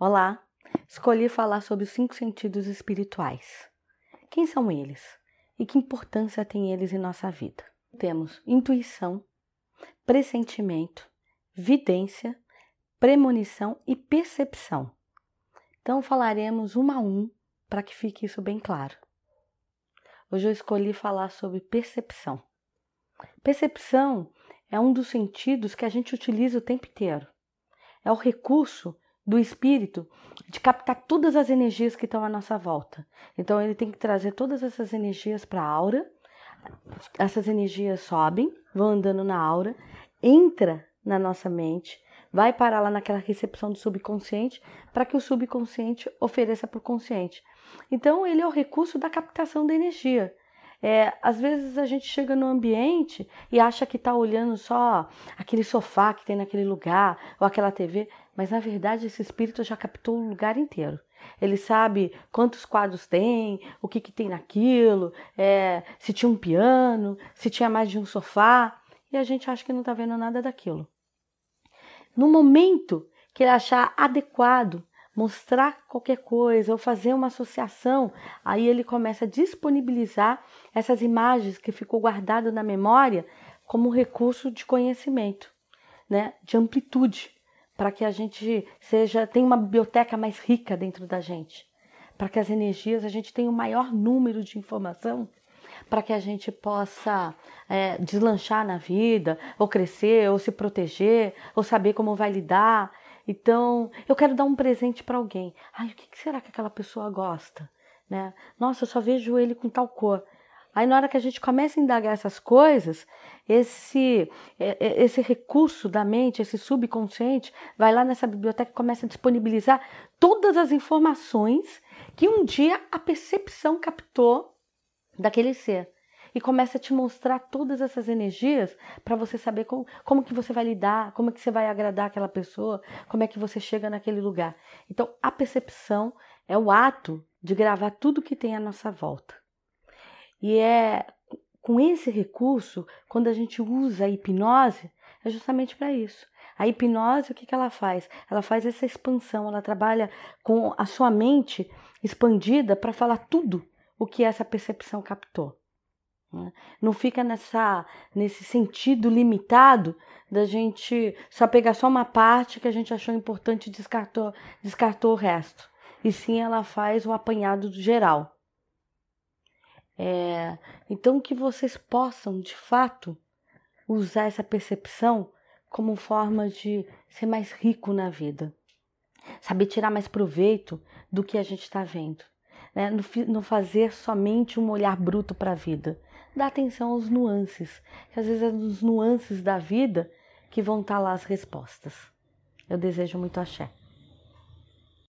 Olá, escolhi falar sobre os cinco sentidos espirituais. Quem são eles e que importância têm eles em nossa vida? Temos intuição, pressentimento, vidência, premonição e percepção. Então falaremos um a um para que fique isso bem claro. Hoje eu escolhi falar sobre percepção. Percepção é um dos sentidos que a gente utiliza o tempo inteiro. É o recurso do espírito de captar todas as energias que estão à nossa volta. Então ele tem que trazer todas essas energias para a aura. Essas energias sobem, vão andando na aura, entra na nossa mente, vai parar lá naquela recepção do subconsciente para que o subconsciente ofereça para o consciente. Então ele é o recurso da captação da energia. É, às vezes a gente chega no ambiente e acha que está olhando só aquele sofá que tem naquele lugar ou aquela TV, mas na verdade esse espírito já captou o lugar inteiro. Ele sabe quantos quadros tem, o que, que tem naquilo, é, se tinha um piano, se tinha mais de um sofá, e a gente acha que não está vendo nada daquilo. No momento que ele achar adequado mostrar qualquer coisa ou fazer uma associação, aí ele começa a disponibilizar essas imagens que ficou guardado na memória como recurso de conhecimento, né, de amplitude, para que a gente seja tenha uma biblioteca mais rica dentro da gente, para que as energias a gente tenha o um maior número de informação para que a gente possa é, deslanchar na vida, ou crescer, ou se proteger, ou saber como vai lidar. Então, eu quero dar um presente para alguém. Ai, o que será que aquela pessoa gosta? Né? Nossa, eu só vejo ele com tal cor. Aí, na hora que a gente começa a indagar essas coisas, esse, é, é, esse recurso da mente, esse subconsciente, vai lá nessa biblioteca e começa a disponibilizar todas as informações que um dia a percepção captou daquele ser e começa a te mostrar todas essas energias para você saber como, como que você vai lidar, como é que você vai agradar aquela pessoa, como é que você chega naquele lugar. Então, a percepção é o ato de gravar tudo que tem à nossa volta. E é com esse recurso, quando a gente usa a hipnose, é justamente para isso. A hipnose, o que, que ela faz? Ela faz essa expansão, ela trabalha com a sua mente expandida para falar tudo o que essa percepção captou. Né? Não fica nessa, nesse sentido limitado da gente só pegar só uma parte que a gente achou importante e descartou, descartou o resto. E sim ela faz o apanhado do geral. É, então que vocês possam, de fato, usar essa percepção como forma de ser mais rico na vida. Saber tirar mais proveito do que a gente está vendo. Né? Não fazer somente um olhar bruto para a vida dá atenção aos nuances, que às vezes é nos nuances da vida que vão estar tá lá as respostas. Eu desejo muito axé.